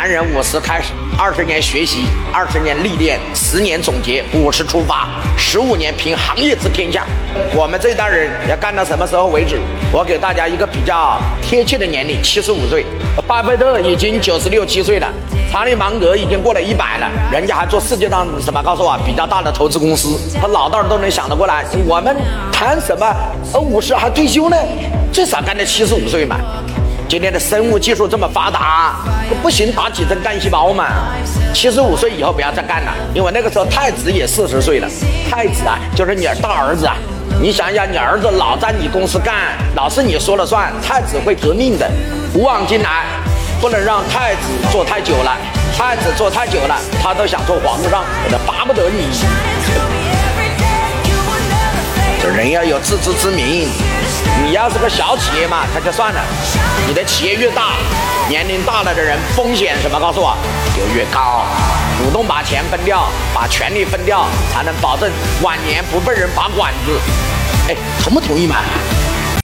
男人五十开始，二十年学习，二十年历练，十年总结，五十出发，十五年凭行业知天下。我们这代人要干到什么时候为止？我给大家一个比较贴切的年龄：七十五岁。巴菲特已经九十六七岁了，查理芒格已经过了一百了，人家还做世界上什么？告诉我，比较大的投资公司，他老道都能想得过来。我们谈什么？呃，五十还退休呢？最少干到七十五岁嘛。今天的生物技术这么发达，不行打几针干细胞嘛？七十五岁以后不要再干了，因为那个时候太子也四十岁了。太子啊，就是你大儿子啊。你想想，你儿子老在你公司干，老是你说了算，太子会革命的。古往今来，不能让太子做太久了。太子做太久了，他都想做皇上，他巴不得你。这人要有自知之明。要是个小企业嘛，他就算了。你的企业越大，年龄大了的人风险什么？告诉我，就越高。主动把钱分掉，把权力分掉，才能保证晚年不被人拔管子。哎，同不同意嘛？